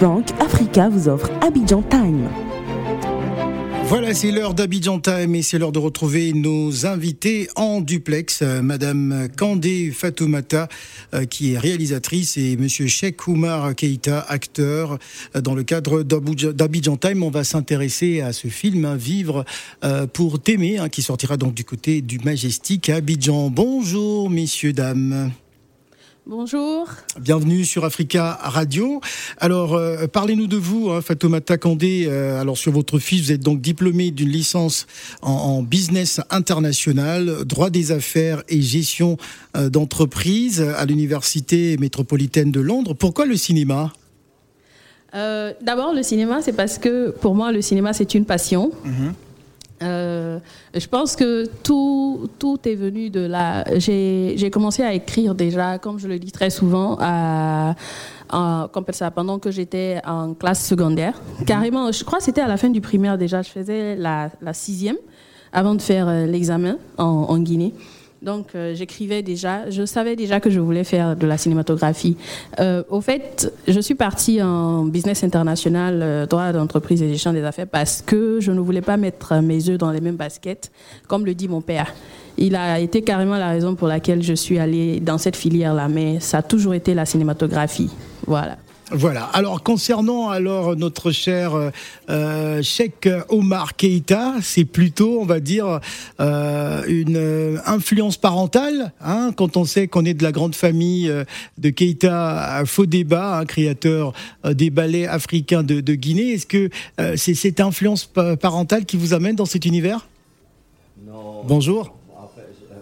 Bank Africa vous offre Abidjan Time. Voilà, c'est l'heure d'Abidjan Time et c'est l'heure de retrouver nos invités en duplex. Euh, Madame Kandé Fatoumata, euh, qui est réalisatrice, et Monsieur Sheikh Oumar Keita, acteur. Euh, dans le cadre d'Abidjan Time, on va s'intéresser à ce film, hein, Vivre pour t'aimer, hein, qui sortira donc du côté du Majestic à Abidjan. Bonjour, messieurs, dames. Bonjour. Bienvenue sur Africa Radio. Alors, euh, parlez-nous de vous, hein, Fatoumata Kandé. Euh, alors, sur votre fiche, vous êtes donc diplômé d'une licence en, business international, droit des affaires et gestion euh, d'entreprise à l'Université métropolitaine de Londres. Pourquoi le cinéma? D'abord, le cinéma, c'est parce que pour moi, le cinéma, c'est une passion. Mhm. Euh, je pense que tout, tout est venu de là. J'ai commencé à écrire déjà, comme je le dis très souvent, à, ça, pendant que j'étais en classe secondaire. Mhm. Carrément, je crois que c'était à la fin du primaire déjà. Je faisais la, la sixième avant de faire euh, l'examen en, en Guinée. Donc, euh, j'écrivais déjà, je savais déjà que je voulais faire de la cinématographie. Euh, au fait, je suis partie en business international, euh, droit d'entreprise et gestion des affaires, parce que je ne voulais pas mettre mes œufs dans les mêmes baskets, comme le dit mon père. Il a été carrément la raison pour laquelle je suis allée dans cette filière-là, mais ça a toujours été la cinématographie. Voilà. Voilà. Alors concernant alors notre cher euh, euh Cheikh Omar Keita, c'est plutôt, on va dire, euh, une euh, influence parentale. Hein, quand on sait qu'on est de la grande famille de Keita Débat, hein, créateur des ballets africains de, de Guinée, est-ce que c'est cette influence parentale qui vous amène dans cet univers? Non. Bonjour.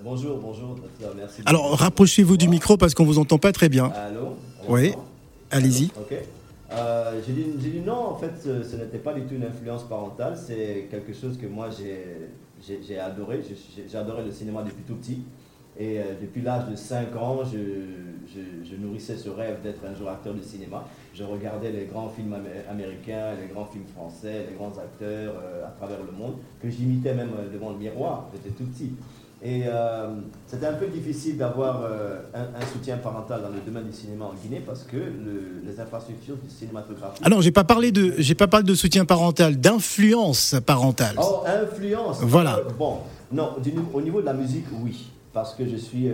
bonjour, bonjour. Merci. Alors rapprochez-vous du micro parce qu'on vous entend pas très bien. Allô? Oui. Allez-y. Ok. Euh, j'ai dit, non, en fait, ce, n'était pas du tout une influence parentale, c'est quelque chose que moi j'ai adoré. J'ai adoré le cinéma depuis tout petit. Et euh, depuis l'âge de 5 ans, je, nourrissais ce rêve d'être un jour acteur de cinéma. Je regardais les grands films américains, les grands films français, les grands acteurs euh, à travers le monde, que j'imitais même devant le miroir. J'étais tout petit. Et euh, c'était un peu difficile d'avoir euh, un, soutien parental dans le domaine du cinéma en Guinée parce que les infrastructures cinématographiques. Ah non, j'ai pas parlé de, j'ai pas parlé de soutien parental, d'influence parentale. Oh, influence. Voilà. Euh, bon, non, au niveau de la musique, oui, parce que je suis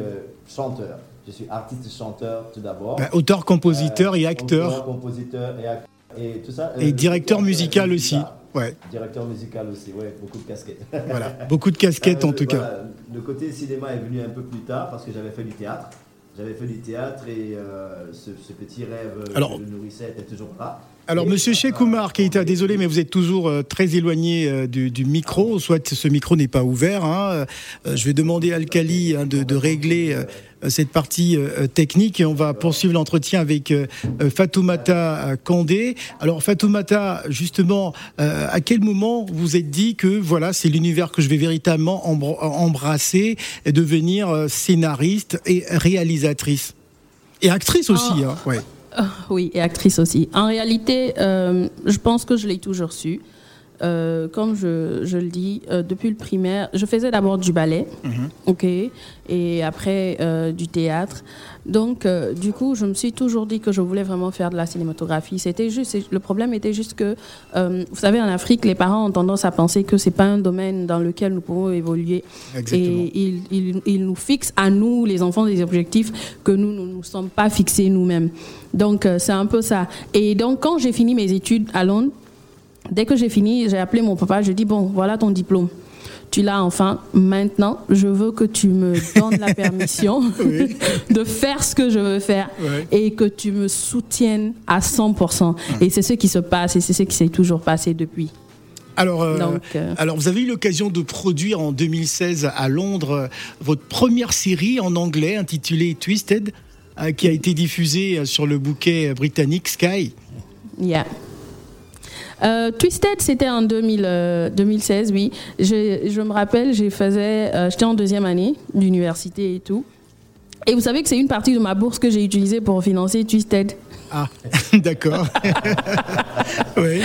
chanteur. Je suis artiste chanteur tout d'abord. Ben, auteur, compositeur et acteur. Auteur, compositeur et acteur. Et, tout ça, et directeur musical aussi. Ouais. Directeur musical aussi, ouais, beaucoup de casquettes. Voilà, beaucoup de casquettes en euh, tout cas. Le côté cinéma est venu un peu plus tard parce que j'avais fait du théâtre. J'avais fait du théâtre et euh, ce, petit rêve euh, Alors, que je nourrissais était toujours là. Alors, Monsieur Cheikh Oumar Keita, désolé, mais vous êtes toujours très éloigné du, micro, soit ce micro n'est pas ouvert. Hein. je vais demander à Alcali hein, de, de, régler euh, cette partie euh, technique et on va poursuivre l'entretien avec euh, Fatoumata Kandé. Alors Fatoumata, justement, à quel moment vous êtes dit que voilà, c'est l'univers que je vais véritablement embrasser et devenir scénariste et réalisatrice? Et actrice aussi, ah. hein, ouais. Oui, et actrice aussi. En réalité, je pense que je l'ai toujours su. Euh, comme je, je, le dis, euh, depuis le primaire, je faisais d'abord du ballet, mhm. ok, et après euh, du théâtre. Donc, du coup, je me suis toujours dit que je voulais vraiment faire de la cinématographie. C'était juste, le problème était juste que, vous savez, en Afrique, les parents ont tendance à penser que c'est pas un domaine dans lequel nous pouvons évoluer. Exactement. Et ils, ils, ils, nous fixent à nous, les enfants, des objectifs que nous ne nous sommes pas fixés nous-mêmes. Donc, c'est un peu ça. Et donc, quand j'ai fini mes études à Londres, Dès que j'ai fini, j'ai appelé mon papa, je dis bon, voilà ton diplôme. Tu l'as enfin. Maintenant, je veux que tu me donnes la permission de faire ce que je veux faire et que tu me soutiennes à 100%. Et c'est ce qui se passe et c'est ce qui s'est toujours passé depuis. Alors, euh, euh, alors, vous avez eu l'occasion de produire en 2016 à Londres euh, votre première série en anglais intitulée Twisted, qui a été diffusée sur le bouquet britannique Sky. Yeah. Euh, Twisted, c'était en 2000, 2016, euh, oui. Je, je me rappelle, euh, j'étais en deuxième année d'université et tout. Et vous savez que c'est une partie de ma bourse que j'ai utilisée pour financer Twisted. Ah, d'accord. oui.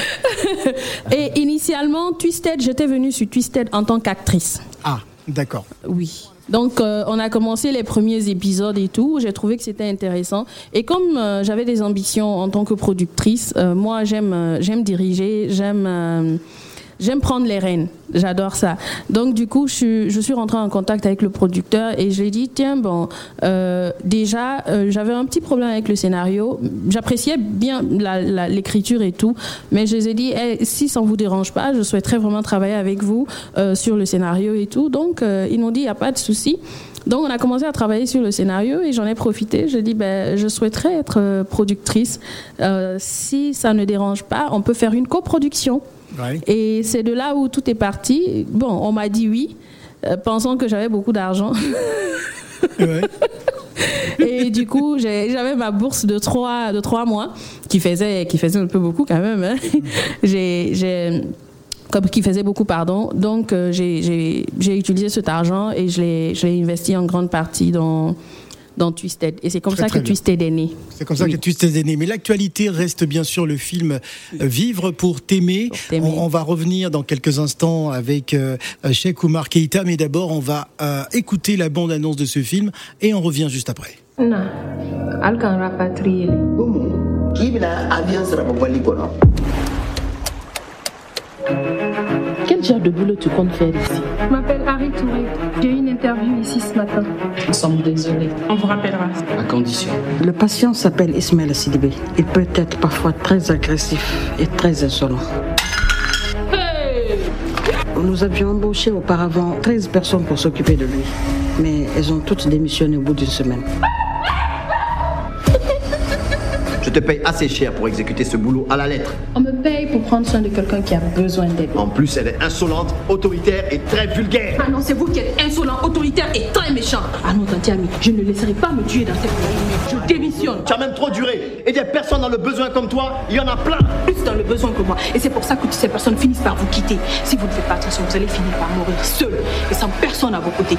Et initialement, Twisted, j'étais venue sur Twisted en tant qu'actrice. Ah, d'accord. Oui. Donc, euh, on a commencé les premiers épisodes et tout. J'ai trouvé que c'était intéressant. Et comme euh, j'avais des ambitions en tant que productrice, euh, moi, j'aime euh, j'aime diriger, j'aime euh, j'aime prendre les rênes. J'adore ça. Donc, du coup, je suis, je suis rentrée en contact avec le producteur et je lui ai dit tiens, bon, euh, déjà, euh, j'avais un petit problème avec le scénario. J'appréciais bien l'écriture et tout, mais je les ai dit Eh, si ça ne vous dérange pas, je souhaiterais vraiment travailler avec vous euh, sur le scénario et tout. Donc, euh, ils m'ont dit il n'y a pas de souci. Donc, on a commencé à travailler sur le scénario et j'en ai profité. Je dis, ben, je souhaiterais être euh, productrice. Euh, si ça ne dérange pas, on peut faire une coproduction. Ouais. Et c'est de là où tout est parti. Bon, on m'a dit oui, euh, pensant que j'avais beaucoup d'argent. Ouais. Et du coup, j'avais ma bourse de trois, de trois mois, qui faisait, qui faisait un peu beaucoup quand même. hein. J'ai, j'ai- comme qui faisait beaucoup, pardon. Donc, euh, j'ai- utilisé cet argent et je l'ai je l'ai investi en grande partie dans, dans Twisted. Et c'est comme Très, ça très que bien. Twisted est né. C'est comme ça Oui. que tu t'es né. Mais l'actualité reste bien sûr le film euh, Vivre pour t'aimer. On, on va revenir dans quelques instants avec euh, Cheikh Oumar Keïta, mais d'abord on va euh, écouter la bande-annonce de ce film et on revient juste après. alkan rapatrier genre de boulot tu comptes faire ici Je m'appelle Harry Touré. J'ai eu une interview ici ce matin. Nous sommes désolés. On vous rappellera. À condition. Le patient s'appelle Ismaël Sidibé. Il peut être parfois très agressif et très insolent. Nous avions embauché auparavant 13 personnes pour s'occuper de lui, mais elles ont toutes démissionné au bout d'une semaine. Je te paye assez cher pour exécuter ce boulot à la lettre. On me paye pour prendre soin de quelqu'un qui a besoin d'aide. En plus, elle est insolente, autoritaire et très vulgaire. Ah non, c'est vous qui êtes insolent, autoritaire et très méchant. Ah non, tante Ami, je ne laisserai pas me tuer dans cette maison. Je démissionne. Tu as même trop duré. Et des personnes dans le besoin comme toi, il y en a plein. Plus dans le besoin que moi. Et c'est pour ça que toutes ces personnes finissent par vous quitter. Si vous ne faites pas attention, vous allez finir par mourir seul et sans personne à vos côtés.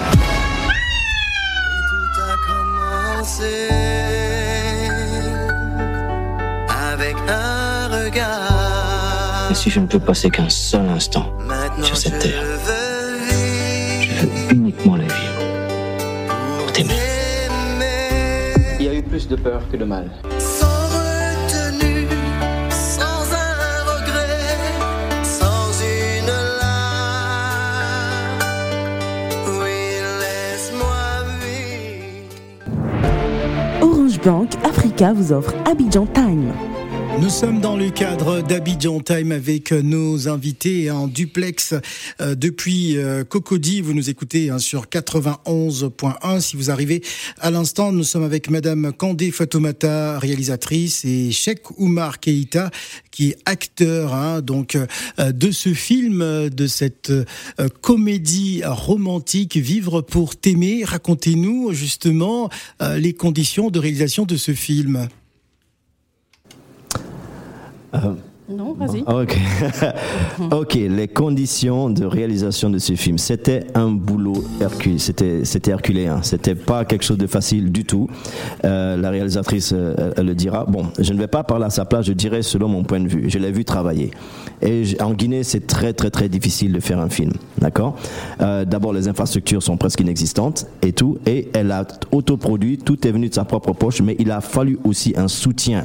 Tout a commencé Et si je ne peux passer qu'un seul instant Maintenant sur cette je terre, veux je veux uniquement la vivre. Pour t'aimer. Il y a eu plus de peur que de mal. sans retenue, sans un regret, sans une larme. Oui, laisse-moi vivre. Orange Bank Africa vous offre Abidjan Time. Nous sommes dans le cadre d'Abidjan Time avec nos invités en duplex euh, depuis euh, Cocody. Vous nous écoutez hein, sur 91.1. Si vous arrivez à l'instant, nous sommes avec Madame Kandé Fatoumata, réalisatrice, et Cheikh Oumar Keïta, qui est acteur hein, donc euh, de ce film, de cette comédie romantique Vivre pour t'aimer. Racontez-nous justement les conditions de réalisation de ce film. Non, vas-y. Ok. ok, les conditions de réalisation de ce film. C'était un boulot hercule. C'était, c'était herculéen. C'était pas quelque chose de facile du tout. Euh, la réalisatrice, euh, elle le dira. Bon, je ne vais pas parler à sa place, je dirais selon mon point de vue. Je l'ai vu travailler. Et en Guinée, c'est très, très, très difficile de faire un film. D'accord? Euh, D'abord, les infrastructures sont presque inexistantes et tout. Et elle a autoproduit. Tout est venu de sa propre poche. Mais il a fallu aussi un soutien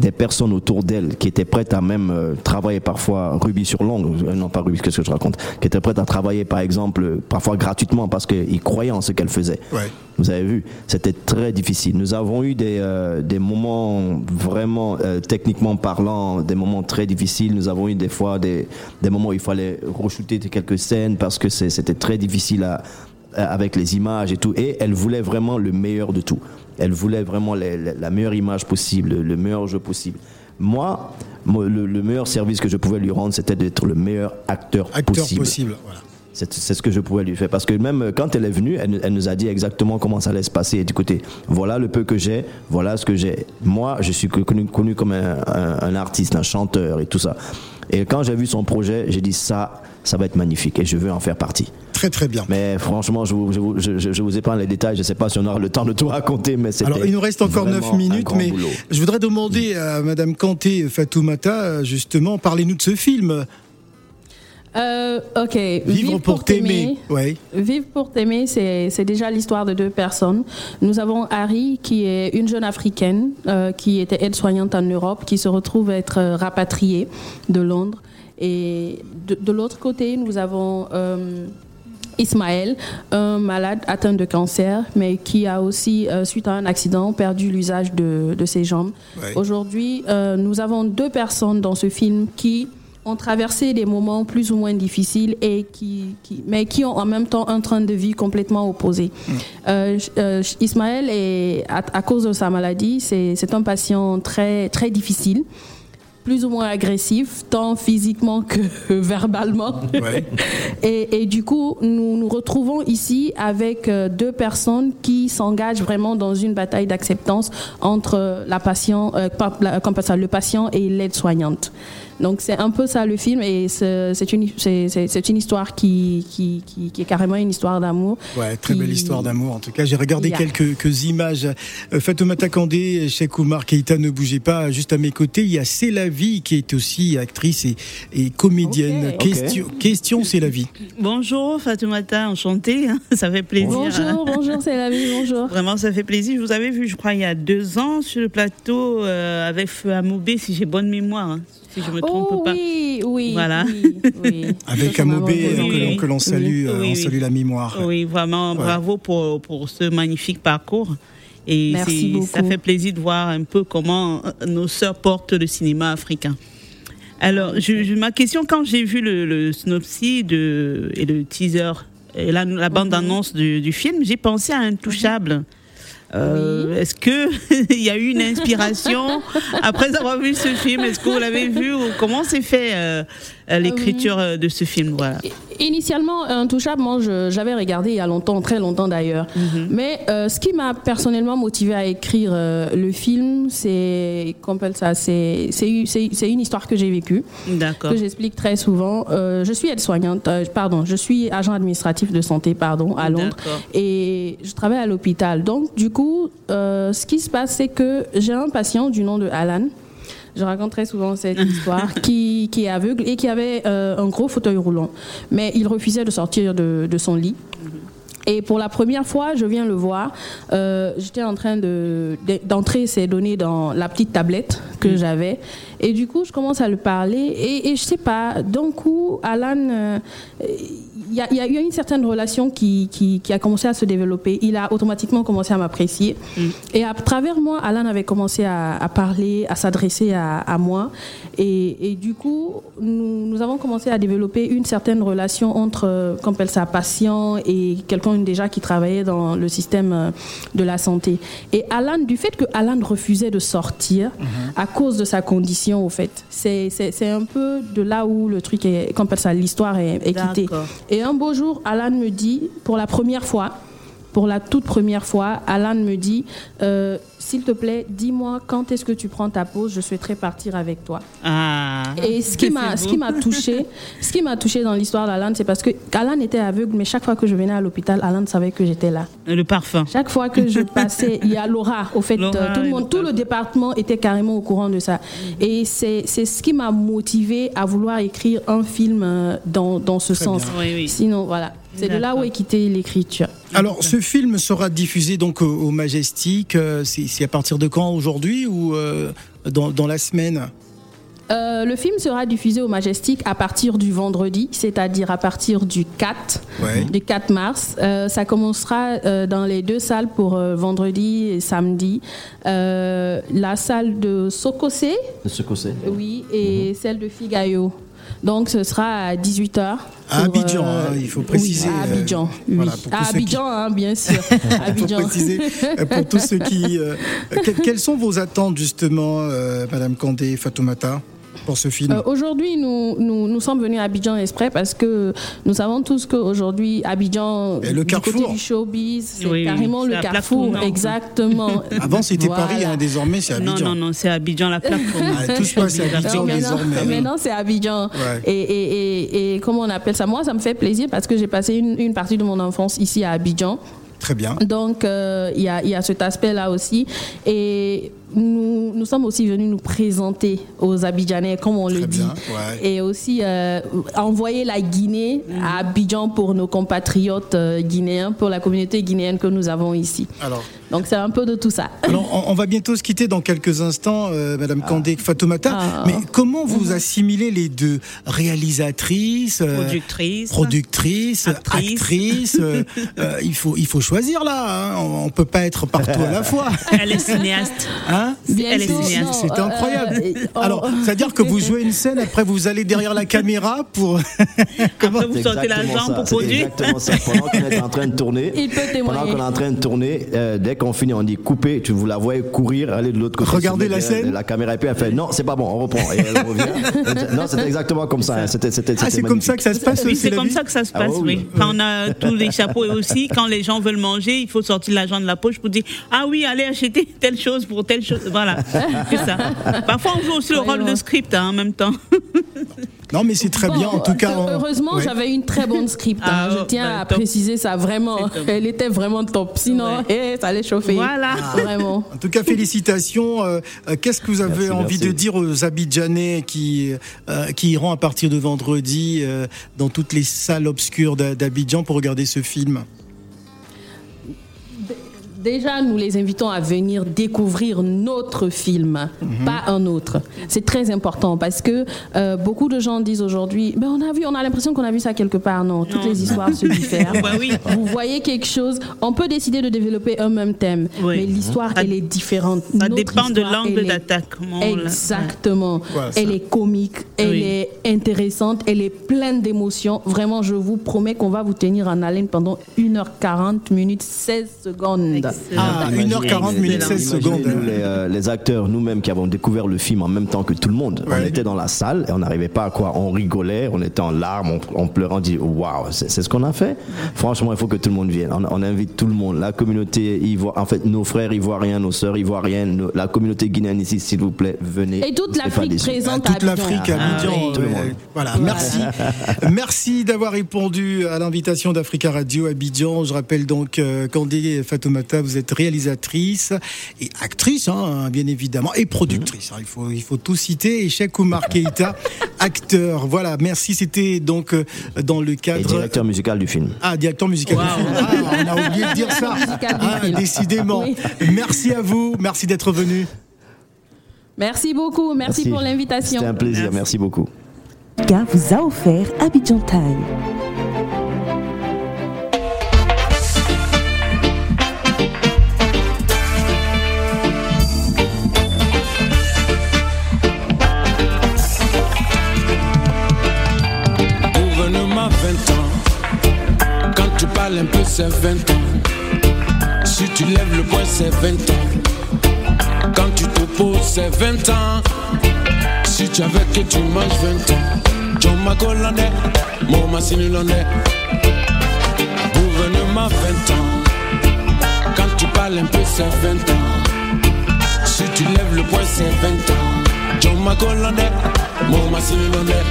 des personnes autour d'elle qui étaient prêtes à même euh, travailler parfois rubis sur l'ongle, euh, non pas rubis, qu'est-ce que je raconte, qui étaient prêtes à travailler par exemple euh, parfois gratuitement parce qu'ils croyaient en ce qu'elle faisait. Ouais. Vous avez vu, c'était très difficile. Nous avons eu des, euh, des moments vraiment euh, techniquement parlant, des moments très difficiles. Nous avons eu des fois des, des moments où il fallait re-shooter quelques scènes parce que c'était très difficile à- avec les images et tout. Et elle voulait vraiment le meilleur de tout. Elle voulait vraiment les- les- la meilleure image possible, le, le meilleur jeu possible. Moi, moi, le, le meilleur service que je pouvais lui rendre, c'était d'être le meilleur acteur, Acteur possible. possible. voilà. C'est ce que je pouvais lui faire. Parce que même euh, quand elle est venue, elle, elle nous a dit exactement comment ça allait se passer. Et écoutez, voilà le peu que j'ai, voilà ce que j'ai. Moi, je suis connu, connu comme un, un- un artiste, un chanteur et tout ça. Et quand j'ai vu son projet, j'ai dit ça, ça va être magnifique et je veux en faire partie. Très très bien. Mais franchement, je vous, je vous, je, vous épargne les détails. Je ne sais pas si on aura le temps de tout raconter, mais c'était. Alors, il nous reste encore vraiment 9 un minutes, mais boulot. je voudrais demander à Madame Kanté Fatoumata, euh, justement, parlez-nous de ce film. Euh, ok. Vivre, pour t'aimer. Ouais. Vivre pour t'aimer, c'est c'est déjà l'histoire de deux personnes. Nous avons Harry, qui est une jeune africaine euh, qui était aide-soignante en Europe, qui se retrouve être euh, rapatriée de Londres. Et de, de l'autre côté, nous avons euh, Ismaël, un malade atteint de cancer, mais qui a aussi, euh, suite à un accident, perdu l'usage de, de ses jambes. Aujourd'hui, euh, nous avons deux personnes dans ce film qui ont traversé des moments plus ou moins difficiles et qui, qui- mais qui ont en même temps un train de vie complètement opposé. Euh, euh, Ismaël est à, à cause de sa maladie, c'est c'est un patient très très difficile, plus ou moins agressif, tant physiquement que verbalement. Ouais. Et, et du coup, nous nous retrouvons ici avec euh, deux personnes qui s'engagent vraiment dans une bataille d'acceptance entre la patient, euh, le patient et l'aide-soignante. Donc c'est un peu ça le film et c'est une, c'est- une histoire qui, qui, qui, qui est carrément une histoire d'amour. Ouais, très belle histoire d'amour. En tout cas, j'ai regardé Yeah. quelques, quelques images. Euh, Fatoumata Kandé, Cheikh Oumar Keïta, ne bougez pas. Juste à mes côtés, il y a C'est la vie qui est aussi actrice et, et comédienne. Question, question C'est la vie. Bonjour Fatoumata, enchantée, hein, ça fait plaisir. Bonjour, bonjour, c'est la vie, bonjour. Vraiment, ça fait plaisir. Je vous avais vu, je crois, il y a deux ans sur le plateau euh, avec Feu Amoubé, si j'ai bonne mémoire, hein, si je me trompe Oh pas. oui, oui, Voilà. oui, oui. Avec Amobé, euh, que l'on- que l'on salue, euh, Oui, on oui. salue la mémoire. Oui, vraiment, bravo pour, pour ce magnifique parcours. Et Merci c'est- beaucoup. ça fait plaisir de voir un peu comment euh, nos sœurs portent le cinéma africain. Alors, je- je- ma question, quand j'ai vu le, le synopsis de, et le teaser et la, la bande-annonce du, du film, j'ai pensé à Intouchable. Euh, Est-ce que il y a eu une inspiration après avoir vu ce film? Est-ce que vous l'avez vu ou comment s'est fait euh, l'écriture euh, de ce film Voilà. Initialement, Intouchable, moi, j'avais regardé il y a longtemps, très longtemps d'ailleurs. Mais euh, ce qui m'a personnellement motivé à écrire euh, le film, c'est ça, une histoire que j'ai vécue, que j'explique très souvent. Euh, je suis aide-soignante, euh, pardon, je suis agent administratif de santé, pardon, à Londres, et je travaille à l'hôpital. Donc, du coup, euh, ce qui se passe, c'est que j'ai un patient du nom de Alan. Je raconte très souvent cette histoire qui, qui est aveugle et qui avait euh, un gros fauteuil roulant. Mais il refusait de sortir de, de son lit. Et pour la première fois, je viens le voir. euh, J'étais en train de- de- d'entrer ces données dans la petite tablette que j'avais. Et du coup, je commence à le parler. Et, et je sais pas, d'un coup, Alan, euh, il y, a, il y a eu une certaine relation qui, qui, qui a commencé à se développer. Il a automatiquement commencé à m'apprécier. Et à travers moi, Alan avait commencé à, à parler, à s'adresser à, à moi. Et, et du coup, nous, nous avons commencé à développer une certaine relation entre, euh, qu'on appelle ça, patient et quelqu'un déjà qui travaillait dans le système euh, de la santé. Et Alan, du fait que Alan refusait de sortir à cause de sa condition, au fait, c'est un peu de là où le truc est, qu'on appelle ça, l'histoire est, est quittée. D'accord. Et un beau jour, Alan me dit, pour la première fois, pour la toute première fois, Alan me dit euh, S'il te plaît, dis-moi quand est-ce que tu prends ta pause, je souhaiterais partir avec toi. Ah. Et ce qui m'a, touché, ce qui m'a touché dans l'histoire d'Alan, c'est parce que Alan était aveugle, mais chaque fois que je venais à l'hôpital, Alan savait que j'étais là. Le parfum. Chaque fois que je passais, il y a Laura. Au fait, Laura euh, tout le et monde, le tout le département était carrément au courant de ça. Et c'est, ce qui m'a motivé à vouloir écrire un film euh, dans, dans ce sens. Oui, oui. Sinon, voilà, c'est de là où est quittée l'écriture. Alors, ce film sera diffusé donc au, au Majestic. euh, C'est à partir de quand aujourd'hui ou euh, dans, dans la semaine? Euh, le film sera diffusé au Majestic à partir du vendredi, c'est-à-dire à partir du 4, Ouais. du 4 mars. Euh, ça commencera euh, dans les deux salles pour euh, vendredi et samedi. Euh, la salle de Sokosé, oui, et celle de Figayo. Donc ce sera à 18h. À Abidjan, hein, il faut préciser, Oui, à Abidjan, euh, oui. voilà, à qui- Abidjan, hein, bien sûr. Faut Abidjan. préciser euh, pour tous ceux qui. euh, que- quelles sont vos attentes justement, euh, Madame Kandé, Fatoumata, pour ce film Euh, aujourd'hui, nous, nous, nous sommes venus à Abidjan exprès parce que nous savons tous qu'aujourd'hui, Abidjan, Et le du côté du showbiz, c'est Oui, carrément le carrefour. Exactement. Avant, c'était Voilà. Paris, hein, désormais, c'est Non, Abidjan. non, non, c'est Abidjan la plaque. Ah, tout se passe à Abidjan Non, maintenant, désormais. maintenant, c'est Abidjan. Ouais. Et, et, et, et comment on appelle ça? Moi, ça me fait plaisir parce que j'ai passé une, une partie de mon enfance ici à Abidjan. Très bien. Donc, euh, il y, a, il y a cet aspect-là aussi. Et nous, nous sommes aussi venus nous présenter aux Abidjanais, comme on le dit, bien, ouais. et aussi euh, envoyer la Guinée à Abidjan pour nos compatriotes euh, guinéens, pour la communauté guinéenne que nous avons ici. Alors, Donc c'est un peu de tout ça. alors, on, on va bientôt se quitter dans quelques instants, euh, Madame Kandé Fatoumata. Ah. Mais comment vous assimilez les deux? Réalisatrice, euh, Productrice. productrice, Actrice. actrice. euh, euh, il faut il faut choisir là. hein. On, on peut pas être partout à la fois. Elle est cinéaste. Hein? Bientôt, C'est euh, incroyable. euh, on- Alors, c'est-à-dire que vous jouez une scène, après vous allez derrière la caméra pour. Comment Après, vous sortez l'argent pour c'est produire. exactement ça. Pendant qu'on est en train de tourner, Il peut témoigner. pendant qu'on est en train de tourner, euh, dès qu'on finit, on dit couper. Tu vous la voyez courir, aller de l'autre côté. Regardez la scène. La caméra et puis elle fait non, c'est pas bon, on reprend et elle revient. non, c'était exactement comme ça. hein. C'était, c'était, Ah, c'est comme ça que ça se passe Oui, aussi, c'est comme ça que ça se Ah passe, oui, oui. Quand on a tous les chapeaux et aussi, quand les gens veulent manger, il faut sortir l'argent de la poche pour dire Ah oui, allez acheter telle chose pour telle chose. Voilà, c'est ça. Parfois, on joue aussi le rôle de script hein, en même temps. Non, mais c'est très bien. En tout cas, on- Heureusement, ouais. j'avais une très bonne script. hein. Ah, je tiens bah, à top. préciser ça vraiment. Elle était vraiment top. Sinon, eh, ça allait chauffer. Voilà. Vraiment. En tout cas, félicitations. Euh, euh, Qu'est-ce que vous avez Merci, envie merci. de dire aux Abidjanais qui, euh, qui iront à partir de vendredi euh, dans toutes les salles obscures d'A- d'Abidjan pour regarder ce film? Déjà, nous les invitons à venir découvrir notre film, Mhm. pas un autre. C'est très important parce que euh, beaucoup de gens disent aujourd'hui, ben on a vu, on a l'impression qu'on a vu ça quelque part. Non, toutes les histoires se diffèrent. Bah oui. Vous voyez quelque chose, on peut décider de développer un même thème, Oui. mais l'histoire, elle est différente. Ça Notre dépend de l'angle d'attaque. Exactement. Voilà, elle est comique, elle Oui. est intéressante, elle est pleine d'émotions. Vraiment, je vous promets qu'on va vous tenir en haleine pendant 1h40 minutes 16 secondes. Ah, 1h40 minutes 16 secondes. Imaginez, nous, les, euh, les acteurs, nous-mêmes qui avons découvert le film en même temps que tout le monde, Ouais. on était dans la salle et on n'arrivait pas à quoi? On rigolait, on était en larmes, on, on pleurait, on dit waouh, c'est ce qu'on a fait. Franchement, il faut que tout le monde vienne. On, on invite tout le monde, la communauté ivoire, en fait, nos frères ivoiriens, nos sœurs ivoiriennes, nos- la communauté guinéenne ici, s'il vous plaît, venez. Et toute l'Afrique présente à toute Abidjan. l'Afrique à Ah, Abidjan. oui, tout le ouais. monde. Voilà, merci. merci d'avoir répondu à l'invitation d'Africa Radio Abidjan. Je rappelle donc euh, Candé Fatoumata, vous êtes réalisatrice et actrice, hein, bien évidemment, et productrice. hein, il, faut, il faut tout citer. Et Cheikh Oumar Keïta, acteur. Voilà, merci. C'était donc euh, dans le Et cadre. directeur musical du film. Ah, directeur musical. du film. Ah, on a oublié de dire ça. Musical du Ah, film. décidément. Oui. Merci à vous. Merci d'être venu. Merci beaucoup, merci, pour l'invitation. C'était un plaisir, Merci. merci beaucoup. Car vous a offert Abidjan Time. Parles un peu, c'est 20 ans. Si tu lèves le poing, c'est 20 ans. Quand tu te poses, c'est 20 ans. Si tu avais que tu manges 20 ans. John Macolandais, mon Massinulandais. Gouvernement 20 ans. Quand tu parles un peu, c'est 20 ans. Si tu lèves le poing, c'est 20 ans. John Macolandais, mon Massinulandais.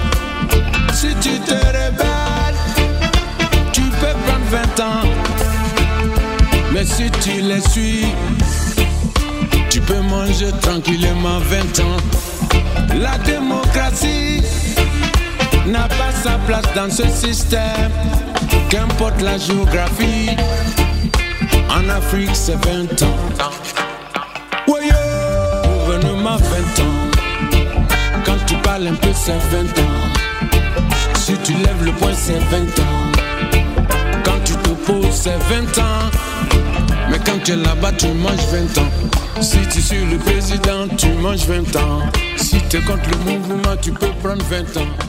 Si tu te peux prendre 20 ans. Mais si tu les suis, tu peux manger tranquillement 20 ans. La démocratie n'a pas sa place dans ce système. Qu'importe la géographie, en Afrique c'est 20 ans. Woyo, gouvernement 20 ans. Quand tu parles un peu, c'est 20 ans. Si tu lèves le poing, c'est 20 ans. Poses, c'est 20 ans. Mais quand tu es là-bas, tu manges 20 ans. Si tu suis le président, tu manges 20 ans. Si tu es contre le mouvement, tu peux prendre 20 ans.